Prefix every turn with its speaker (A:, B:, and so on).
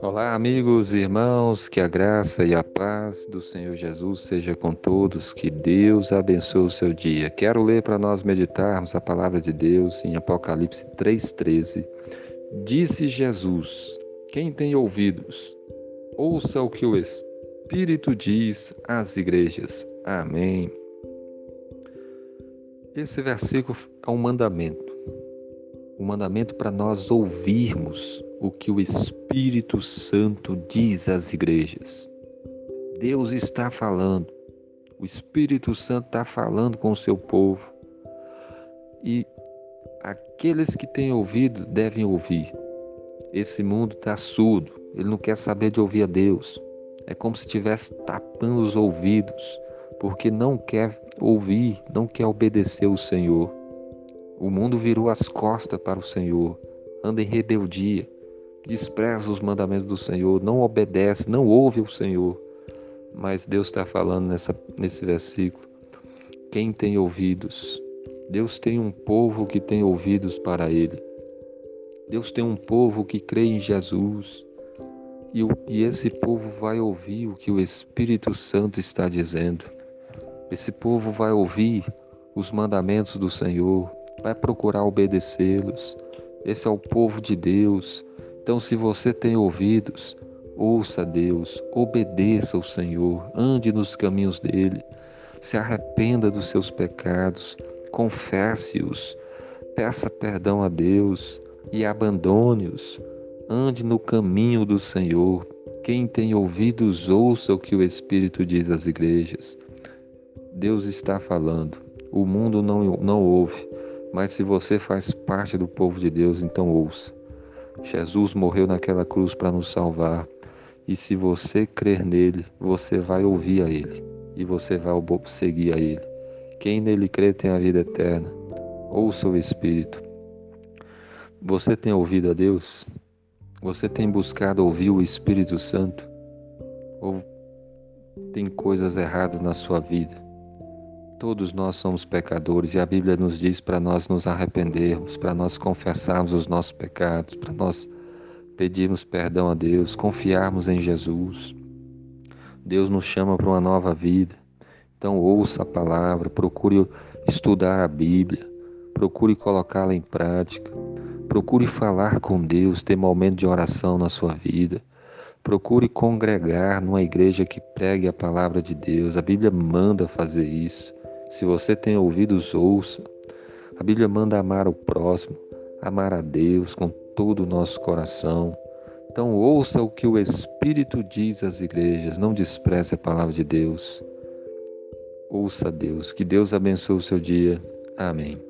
A: Olá, amigos e irmãos, que a graça e a paz do Senhor Jesus seja com todos, que Deus abençoe o seu dia. Quero ler para nós meditarmos a palavra de Deus em Apocalipse 3,13. Disse Jesus: Quem tem ouvidos, ouça o que o Espírito diz às igrejas. Amém. Esse versículo é um mandamento, um mandamento para nós ouvirmos o que o Espírito Santo diz às igrejas. Deus está falando, o Espírito Santo está falando com o seu povo e aqueles que têm ouvido devem ouvir. Esse mundo está surdo, ele não quer saber de ouvir a Deus. É como se estivesse tapando os ouvidos, porque não quer ouvir, não quer obedecer o Senhor. O mundo virou as costas para o Senhor, anda em rebeldia, despreza os mandamentos do Senhor, não obedece, não ouve o Senhor. Mas Deus está falando nessa, nesse versículo: quem tem ouvidos, Deus tem um povo que tem ouvidos para Ele. Deus tem um povo que crê em Jesus. E, e esse povo vai ouvir o que o Espírito Santo está dizendo. Esse povo vai ouvir os mandamentos do Senhor, vai procurar obedecê-los. Esse é o povo de Deus, então, se você tem ouvidos, ouça Deus, obedeça ao Senhor, ande nos caminhos dele, se arrependa dos seus pecados, confesse-os, peça perdão a Deus e abandone-os. Ande no caminho do Senhor. Quem tem ouvidos, ouça o que o Espírito diz às igrejas. Deus está falando. O mundo não, não ouve, mas se você faz parte do povo de Deus, então ouça. Jesus morreu naquela cruz para nos salvar. E se você crer nele, você vai ouvir a ele e você vai seguir a ele. Quem nele crê tem a vida eterna. Ouça o Espírito. Você tem ouvido a Deus? Você tem buscado ouvir o Espírito Santo? Ou tem coisas erradas na sua vida? Todos nós somos pecadores e a Bíblia nos diz para nós nos arrependermos, para nós confessarmos os nossos pecados, para nós pedirmos perdão a Deus, confiarmos em Jesus. Deus nos chama para uma nova vida. Então ouça a palavra, procure estudar a Bíblia, procure colocá-la em prática, procure falar com Deus, ter momento de oração na sua vida. Procure congregar numa igreja que pregue a palavra de Deus. A Bíblia manda fazer isso. Se você tem ouvidos, ouça. A Bíblia manda amar o próximo, amar a Deus com todo o nosso coração. Então, ouça o que o Espírito diz às igrejas, não despreze a palavra de Deus. Ouça Deus. Que Deus abençoe o seu dia. Amém.